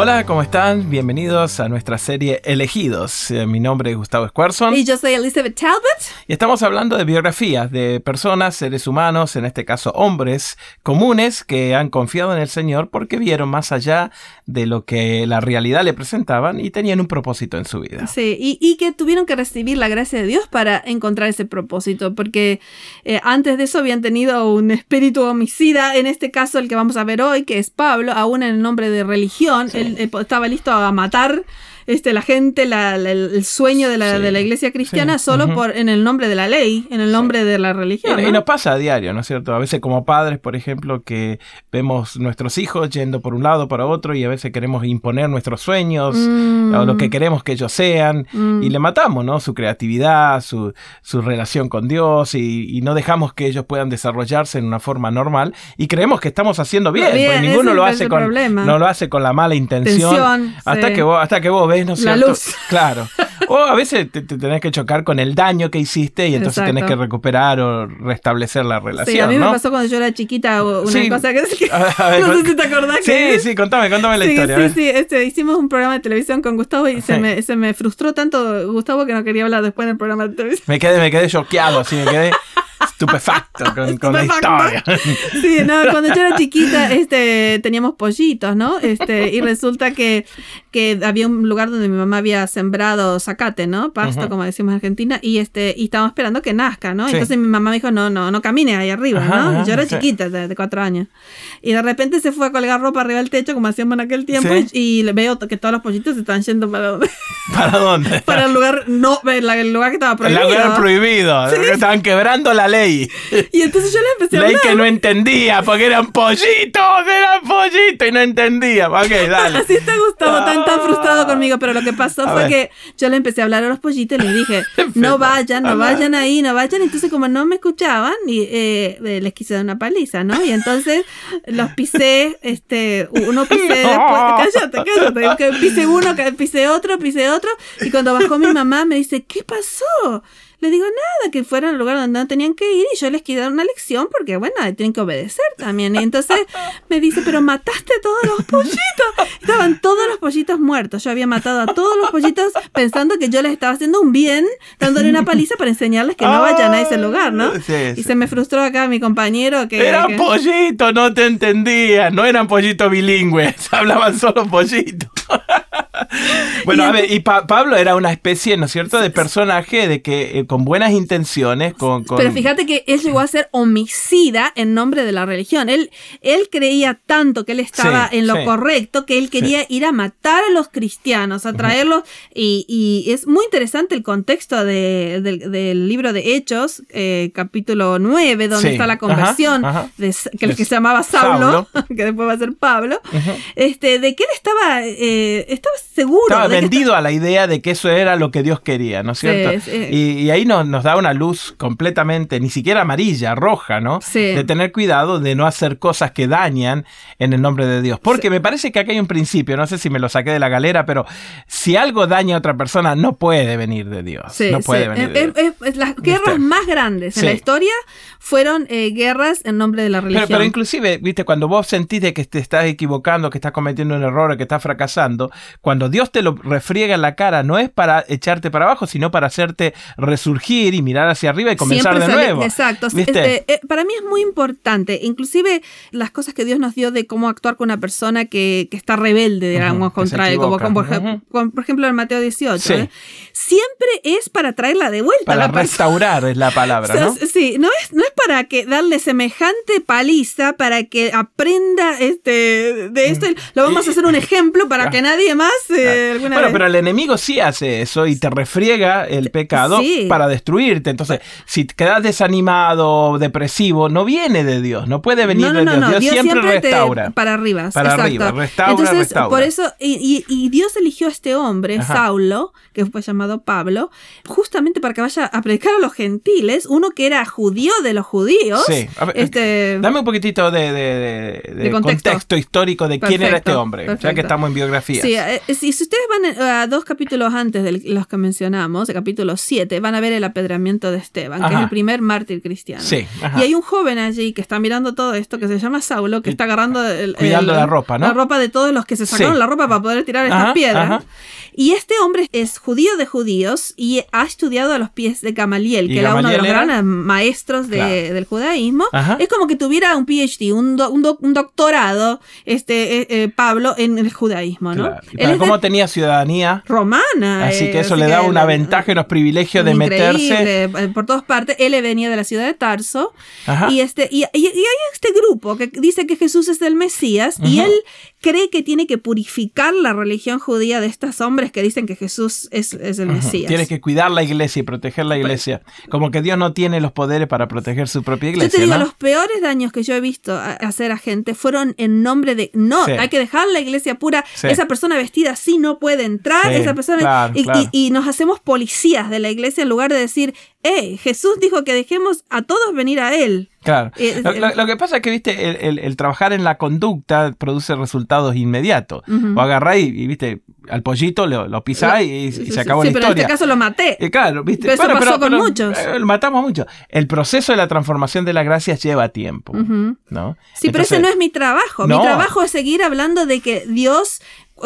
Hola, ¿cómo están? Bienvenidos a nuestra serie Elegidos. Eh, mi nombre es Gustavo Squarson. Y yo soy Elizabeth Talbot. Y estamos hablando de biografías de personas, seres humanos, en este caso hombres comunes que han confiado en el Señor porque vieron más allá de lo que la realidad le presentaban y tenían un propósito en su vida. Sí, y, que tuvieron que recibir la gracia de Dios para encontrar ese propósito, porque eh, antes de eso habían tenido un espíritu homicida, en este caso el que vamos a ver hoy, que es Pablo, aún en el nombre de religión él, estaba listo a matar este, la gente, el sueño de la, de la iglesia cristiana solo por en el nombre de la ley, en el nombre de la religión. Y, nos pasa a diario, ¿no es cierto? A veces como padres, por ejemplo, que vemos nuestros hijos yendo por un lado para otro y a veces queremos imponer nuestros sueños mm. o lo que queremos que ellos sean mm. y le matamos, ¿no? Su creatividad, su, su relación con Dios y, no dejamos que ellos puedan desarrollarse en una forma normal y creemos que estamos haciendo bien, porque ninguno lo hace con no lo hace con la mala intención, hasta que vos hasta que vos ves la luz. Claro. O a veces te, tenés que chocar con el daño que hiciste y entonces tenés que recuperar o restablecer la relación. Sí, a mí me pasó cuando yo era chiquita una cosa que, no sé si te acordás. Sí, sí, contame, contame la historia. Sí, sí, este, hicimos un programa de televisión con Gustavo y se me, se me frustró tanto Gustavo que no quería hablar después del programa de televisión. Me quedé, me quedé choqueado, así me quedé estupefacto con, la historia. Sí, no, cuando yo era chiquita, este, teníamos pollitos, ¿no? Este, y resulta que, que había un lugar donde mi mamá había sembrado zacate, ¿no? Pasto, como decimos en Argentina, y este, y estábamos esperando que nazca, ¿no? Entonces mi mamá me dijo, no, no, no camine ahí arriba, ¿no? yo era chiquita, de, cuatro años. Y de repente se fue a colgar ropa arriba del techo, como hacíamos en aquel tiempo, y, veo que todos los pollitos se están yendo para dónde. ¿Para dónde? para el lugar, no, el lugar que estaba prohibido. El lugar prohibido. Estaban quebrando la ley. Y entonces yo le empecé a hablar. Ley que no entendía, porque eran pollitos, eran pollitos, y no entendía. Ok, dale. Así está Gustavo, tan, tan frustrado conmigo, pero lo que pasó fue que yo le empecé a hablar a los pollitos y les dije, no vayan, no vayan ahí, no vayan. Entonces como no me escuchaban, y, eh, eh, les quise dar una paliza, ¿no? Y entonces los pisé, este, uno pisé después, cállate, cállate, pisé uno, pisé otro, pisé otro, y cuando bajó mi mamá me dice, ¿qué pasó? Le digo, nada, que fueran al lugar donde no tenían que ir y yo les quiero dar una lección porque, bueno, tienen que obedecer también. Y entonces me dice, pero mataste todos los pollitos. Estaban todos los pollitos muertos. Yo había matado a todos los pollitos pensando que yo les estaba haciendo un bien, dándole una paliza para enseñarles que no vayan a ese lugar, ¿no? y se me frustró acá mi compañero que... Eran pollitos, no te entendía. No eran pollitos bilingües, hablaban solo pollitos. bueno, a ver, y Pablo era una especie, ¿no es cierto?, de personaje de que eh, con buenas intenciones, con, Pero fíjate que él llegó a ser homicida en nombre de la religión. Él, él creía tanto que él estaba en lo correcto que él quería ir a matar a los cristianos, a traerlos. y, es muy interesante el contexto del libro de Hechos, eh, capítulo 9, donde está la conversión, De, que, que se llamaba Saulo, que después va a ser Pablo, este, de que él estaba, eh, estaba seguro. Estaba vendido a la idea de que eso era lo que Dios quería, ¿no es cierto? Y, ahí nos, nos, da una luz completamente, ni siquiera amarilla, roja, ¿no? De tener cuidado de no hacer cosas que dañan en el nombre de Dios. Porque me parece que acá hay un principio, no sé si me lo saqué de la galera, pero si algo daña a otra persona, no puede venir de Dios. no puede venir de Dios. las guerras más grandes en la historia fueron eh, guerras en nombre de la religión. Pero, pero, inclusive, viste, cuando vos sentís de que te estás equivocando, que estás cometiendo un error, que estás fracasando, cuando Dios te lo refriega en la cara, no es para echarte para abajo, sino para hacerte resurgir y mirar hacia arriba y comenzar de nuevo. Exacto. Eh, eh, para mí es muy importante, inclusive las cosas que Dios nos dio de cómo actuar con una persona que, está rebelde, digamos, contra él, como, por, ejemplo en Mateo 18. Siempre es para traerla de vuelta. Para restaurar es la palabra, ¿no? Sí, no es, no es para que darle semejante paliza para que aprenda este de esto. Lo vamos a hacer un ejemplo para que nadie más eh, Bueno, pero el enemigo sí hace eso y te refriega el pecado para destruirte. Entonces, si quedas desanimado, depresivo, no viene de Dios, no puede venir de Dios. Dios. siempre, restaura. para arriba. Para arriba, restaura, Entonces, Por eso, y, Dios eligió a este hombre, Saulo, que fue llamado Pablo, justamente para que vaya a predicar a los gentiles, uno que era judío de los judíos. Sí. Ver, este, Dame un poquitito de, de- de- de contexto. contexto. histórico de quién era este Perfecto, hombre, ya que perfecto. estamos en biografías. Sí, eh, si, si ustedes van eh, a dos capítulos antes de los que mencionamos, el capítulo 7, van a ver el apedreamiento de Esteban, que es el primer mártir cristiano. Sí, ajá. Y hay un joven allí que está mirando todo esto, que se llama Saulo, que está agarrando el- cuidando el- la ropa, ¿no? La ropa de todos los que se sacaron Sí. la ropa para poder tirar estas piedras. ajá. Y este hombre es judío de judíos y ha estudiado a los pies de Gamaliel, ¿Y que era uno de los era? grandes maestros de- Claro. del judaísmo. Es como que tuviera un PhD, un, do- un, do- un doctorado, este eh, eh, Pablo, en el judaísmo, ¿no? Claro. Él es de- cómo tenía ciudadanía, romana. así eh, que eso le da una ventaja y unos privilegios de meterse. eh, por todas partes. Él venía de la ciudad de Tarso. Ajá. Y, este, y, y- y hay este grupo que dice que Jesús es el Mesías y él cree que tiene que purificar la religión judía de estos hombres que dicen que Jesús es, es el. Mesías. Tienes que cuidar la iglesia y proteger la iglesia. Como que Dios no tiene los poderes para proteger su propia Yo iglesia. te digo, ¿no? los peores daños que yo he visto a- hacer a gente fueron en nombre de no, Sí. hay que dejar la iglesia pura, Sí. esa persona vestida así no puede entrar, Sí, esa persona claro, y, claro. y- y nos hacemos policías de la iglesia en lugar de decir, eh, Jesús dijo que dejemos a todos venir a él. Claro. Eh, Lo, eh, lo- lo que pasa es que, viste, el, el- el trabajar en la conducta produce resultados inmediatos. Ujú. O agarrás y, y, viste, al pollito lo, lo y, y Sí, se acabó sí, la pero en historia. este caso lo maté. Eh, claro, ¿viste? Pero eso pasó con muchos. eh, lo matamos mucho. El proceso de la transformación de la gracia lleva tiempo. ¿no? Sí, pero ese no es mi trabajo. No. Mi trabajo es seguir hablando de que Dios,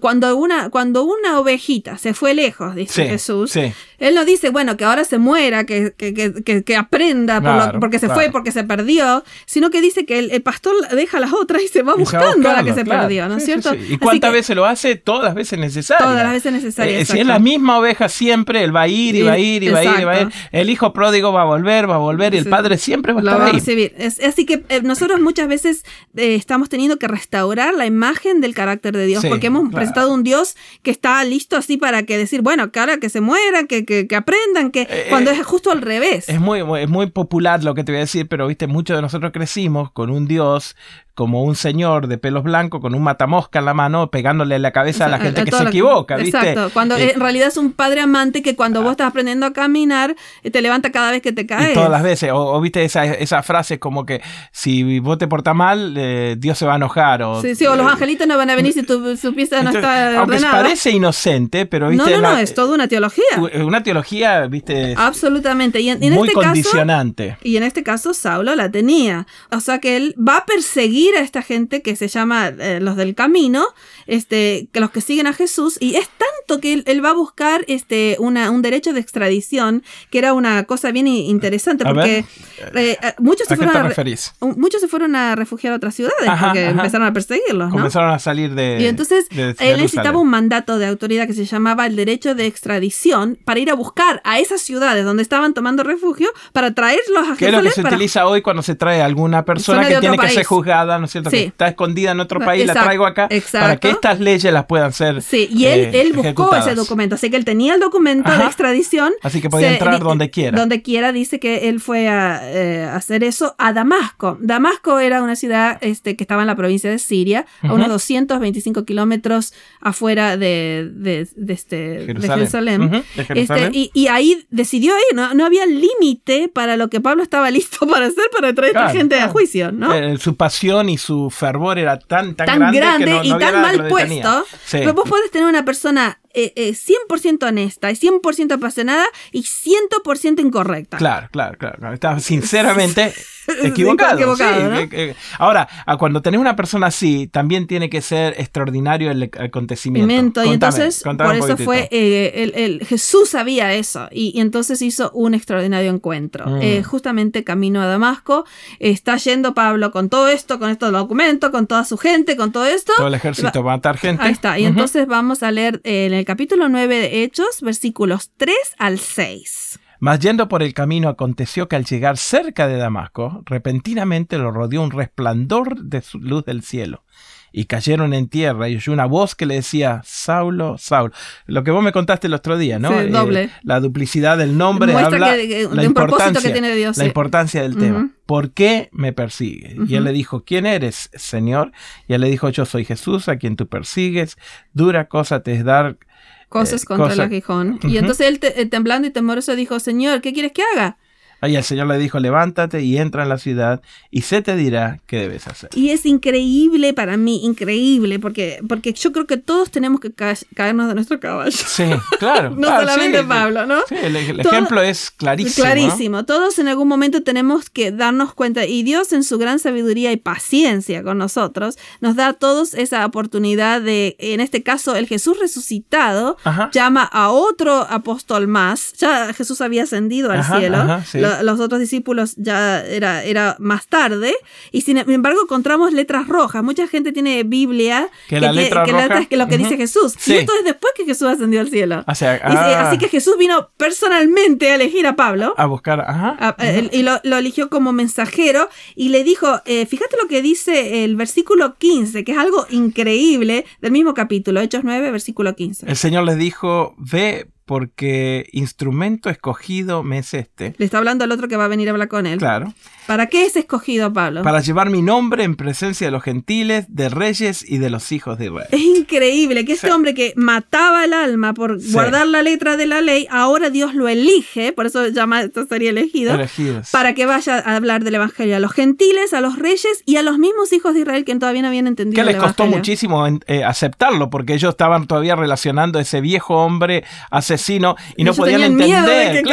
cuando una, cuando una ovejita se fue lejos, dice Sí, Jesús, sí. Él no dice, bueno, que ahora se muera, que, que, que, que- aprenda por lo- porque se claro. fue, porque se perdió, sino que dice que el, el pastor deja las otras y se va Y buscando a la que se claro. perdió, ¿no es Sí, cierto? sí. ¿Y cuántas veces lo hace? Todas las veces necesarias. Todas las veces necesarias, Eh, si es la misma oveja siempre, él va a ir y va a ir y va a ir y va a ir. El hijo pródigo va a volver, va a volver y el padre siempre va a estar va a ahí. Es- así que eh, nosotros muchas veces eh, estamos teniendo que restaurar la imagen del carácter de Dios, porque hemos presentado un Dios que está listo así para que decir, bueno, que ahora que se mueran, que, que, que aprendan, que Eh, cuando eh, es justo al revés. Es muy, muy- es muy popular lo que te voy a decir, pero viste, muchos de nosotros crecimos con un Dios como un señor de pelos blancos con un matamosca en la mano pegándole la cabeza a la gente que toda se equivoca, ¿viste? Exacto, cuando Eh, en realidad es un padre amante que cuando vos estás aprendiendo a caminar, eh, te levanta cada vez que te caes. Y todas las veces, o, o viste esa, esa frase como que si vos te portás mal, eh, Dios se va a enojar. O, Sí, sí, o los angelitos no van a venir si tu, su pieza no entonces, está aunque ordenada. parece inocente, pero no, viste no, no, la- es toda una teología. una teología, viste, Absolutamente. Y en, en muy este caso, condicionante. Y en este caso Saulo la tenía. O sea que él va a perseguir a esta gente que se llama eh, los del camino, este, que los que siguen a Jesús, y es tanto que él, él va a buscar este, una, un derecho de extradición, que era una cosa bien interesante, A porque eh, eh, muchos, se ¿A qué fueron a muchos se fueron a refugiar a otras ciudades Ajá, porque ajá. empezaron a perseguirlos, ¿no? Comenzaron a salir de. Y entonces de él Jerusalén. necesitaba un mandato de autoridad que se llamaba el derecho de extradición para ir a buscar a esas ciudades donde estaban tomando refugio para traerlos a Que es lo que Jerusalén se para- utiliza hoy cuando se trae a alguna persona que tiene que ser juzgada, ¿no es cierto? Sí. Que está escondida en otro país, la Exacto, traigo acá para que estas leyes las puedan ser. Sí, y él, eh, él buscó ejecutadas. ese documento, así que él tenía el documento de extradición. Así que podía entrar donde quiera. Donde quiera, dice que él fue a eh, hacer eso a Damasco. Damasco era una ciudad este, que estaba en la provincia de Siria, a unos Ujú. 225 kilómetros afuera de, de, de este, de Jerusalén. De. Este, y, y ahí decidió ir, no, no había límite para lo que Pablo estaba listo para hacer para traer a Claro, esta gente a juicio, ¿no? Eh, su pasión y su fervor era tan, tan, tan grande, grande, que no- no y tan mal puesto. Sí. Pero vos podés tener una persona eh, eh, 100% honesta y 100% apasionada y 100% incorrecta. Claro, claro, claro. claro. Estaba sinceramente equivocado. equivocado, sí. ¿no? Eh, eh, Ahora, cuando tenés una persona así, también tiene que ser extraordinario el acontecimiento. Y entonces por eso fue eh, el, el- Jesús sabía eso y, y entonces hizo un extraordinario encuentro Mm. Justamente camino a Damasco está yendo Pablo con todo esto con estos documentos con toda su gente con todo esto Todo el ejército va a matar gente. ahí está y entonces vamos a leer en el capítulo 9 de Hechos versículos 3 al 6 Mas yendo por el camino aconteció que al llegar cerca de Damasco, repentinamente lo rodeó un resplandor de luz del cielo. Y cayeron en tierra y oyó una voz que le decía, Saulo, Saulo. Lo que vos me contaste el otro día, ¿no? Sí, doble. la duplicidad del nombre Muestra habla que- que- la de un propósito que importancia, tiene Dios, la sí. importancia del tema. ¿Por qué me persigue? Y él le dijo, ¿quién eres, Señor? Y él le dijo, yo soy Jesús, a quien tú persigues. Dura cosa te es dar cosas Eh, contra cosa- el aguijón. Y entonces él, te- eh, temblando y temoroso, dijo, Señor, ¿qué quieres que haga? Ahí el Señor le dijo, levántate y entra en la ciudad y se te dirá qué debes hacer. Y es increíble para mí, increíble, porque, porque yo creo que todos tenemos que caernos de nuestro caballo. Sí, claro. no solamente Pablo, ¿no? Sí, el, ejemplo es clarísimo. Clarísimo. Todos en algún momento tenemos que darnos cuenta, y Dios en su gran sabiduría y paciencia con nosotros, nos da a todos esa oportunidad de, en este caso, el Jesús resucitado llama a otro apóstol más. Ya Jesús había ascendido al cielo los otros discípulos ya era, era más tarde, y sin embargo encontramos letras rojas. Mucha gente tiene Biblia que, la letra roja es que lo que dice Jesús. Y esto es después que Jesús ascendió al cielo. Ah. así que Jesús vino personalmente a elegir a Pablo. A buscar, ajá. y lo, eligió como mensajero y le dijo, eh, fíjate lo que dice el versículo 15, que es algo increíble del mismo capítulo, Hechos 9, versículo 15. El Señor les dijo, ve porque instrumento escogido me es este. Le está hablando al otro que va a venir a hablar con él. Claro. ¿Para qué es escogido, Pablo? Para llevar mi nombre en presencia de los gentiles, de reyes y de los hijos de Israel. Es increíble que este hombre que mataba el alma por guardar la letra de la ley, ahora Dios lo elige, por eso llama esto sería elegido, Elegidos. para que vaya a hablar del evangelio a los gentiles, a los reyes y a los mismos hijos de Israel que todavía no habían entendido. Que les costó muchísimo eh, aceptarlo, porque ellos estaban todavía relacionando a ese viejo hombre asesino y no podían entender,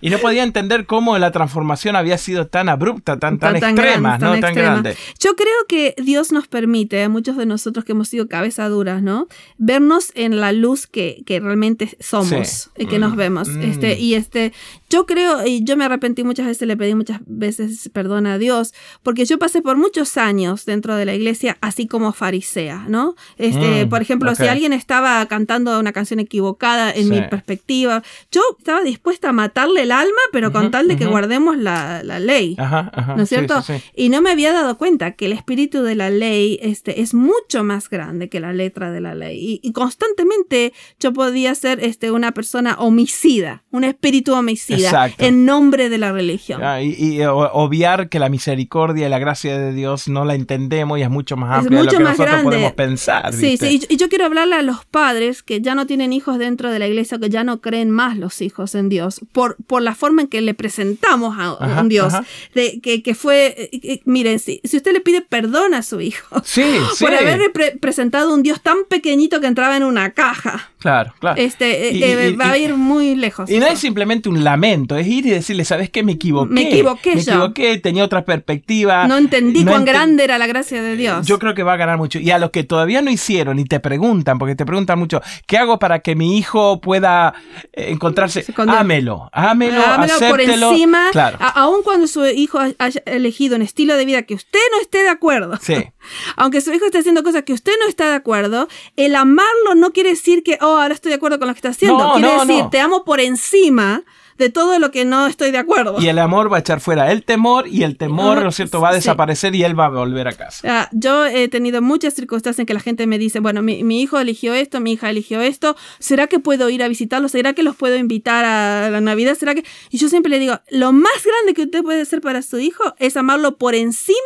y, no podían entender cómo la transformación había sido tan abrupta, tan tan, extrema, ¿no? Tan grande. Yo creo que Dios nos permite, a muchos de nosotros que hemos sido cabeza duras, ¿no? Vernos en la luz que, que realmente somos y que nos mm, vemos. Mm. Este, y este, yo creo, y yo me arrepentí muchas veces, le pedí muchas veces perdón a Dios, porque yo pasé por muchos años dentro de la iglesia así como farisea, ¿no? Este, mm, por ejemplo, si alguien estaba cantando una canción equivocada en mi perspectiva, yo estaba dispuesta a matarle el alma, pero con tal de que guardemos la, la ley. ¿No es cierto? y no me había dado cuenta que el espíritu de la ley este, es mucho más grande que la letra de la ley. Y, constantemente yo podía ser este, una persona homicida, un espíritu homicida, en nombre de la religión. y, obviar que la misericordia y la gracia de Dios no la entendemos y es mucho más amplia de lo que nosotros podemos pensar. Sí, sí, y yo quiero hablarle a los padres que ya no tienen hijos dentro de la iglesia, que ya no creen más los hijos en Dios, por, por la forma en que le presentamos a un Dios de, que, que fue, eh, eh, miren, si, si, usted le pide perdón a su hijo sí, por haber presentado un Dios tan pequeñito que entraba en una caja. Claro, claro. Este, eh, va a ir muy lejos. Y no es simplemente un lamento, es ir y decirle, ¿sabes qué? Me equivoqué. Me equivoqué Me equivoqué, tenía otra perspectiva. No entendí cuán grande era la gracia de Dios. Yo creo que va a ganar mucho. Y a los que todavía no hicieron y te preguntan, porque te preguntan mucho, ¿qué hago para que mi hijo pueda encontrarse? Ámelo, ámelo, ámelo por encima, claro. aun cuando su hijo haya elegido un estilo de vida que usted no esté de acuerdo. Sí. Aunque su hijo esté haciendo cosas que usted no está de acuerdo, el amarlo no quiere decir que, oh, ahora estoy de acuerdo con lo que está haciendo. quiere decir, te amo por encima de todo lo que no estoy de acuerdo. Y el amor va a echar fuera el temor y el temor, ¿no es cierto?, va a desaparecer y él va a volver a casa. Ah, yo he tenido muchas circunstancias en que la gente me dice, bueno, mi, mi, hijo eligió esto, mi hija eligió esto, ¿será que puedo ir a visitarlos? ¿Será que los puedo invitar a la Navidad? ¿Será que...? Y yo siempre le digo, lo más grande que usted puede hacer para su hijo es amarlo por encima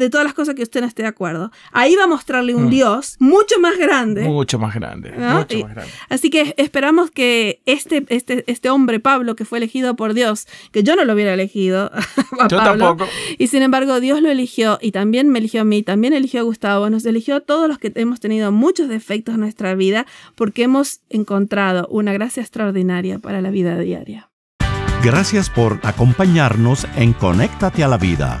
de todas las cosas que usted no esté de acuerdo. Ahí va a mostrarle un mm. Dios mucho más grande. Mucho más grande. Mucho más grande. Así que esperamos que este, este, este hombre, Pablo, que fue elegido por Dios, que yo no lo hubiera elegido a yo tampoco. y sin embargo Dios lo eligió y también me eligió a mí, también eligió a Gustavo, nos eligió a todos los que hemos tenido muchos defectos en nuestra vida porque hemos encontrado una gracia extraordinaria para la vida diaria. Gracias por acompañarnos en Conéctate a la Vida.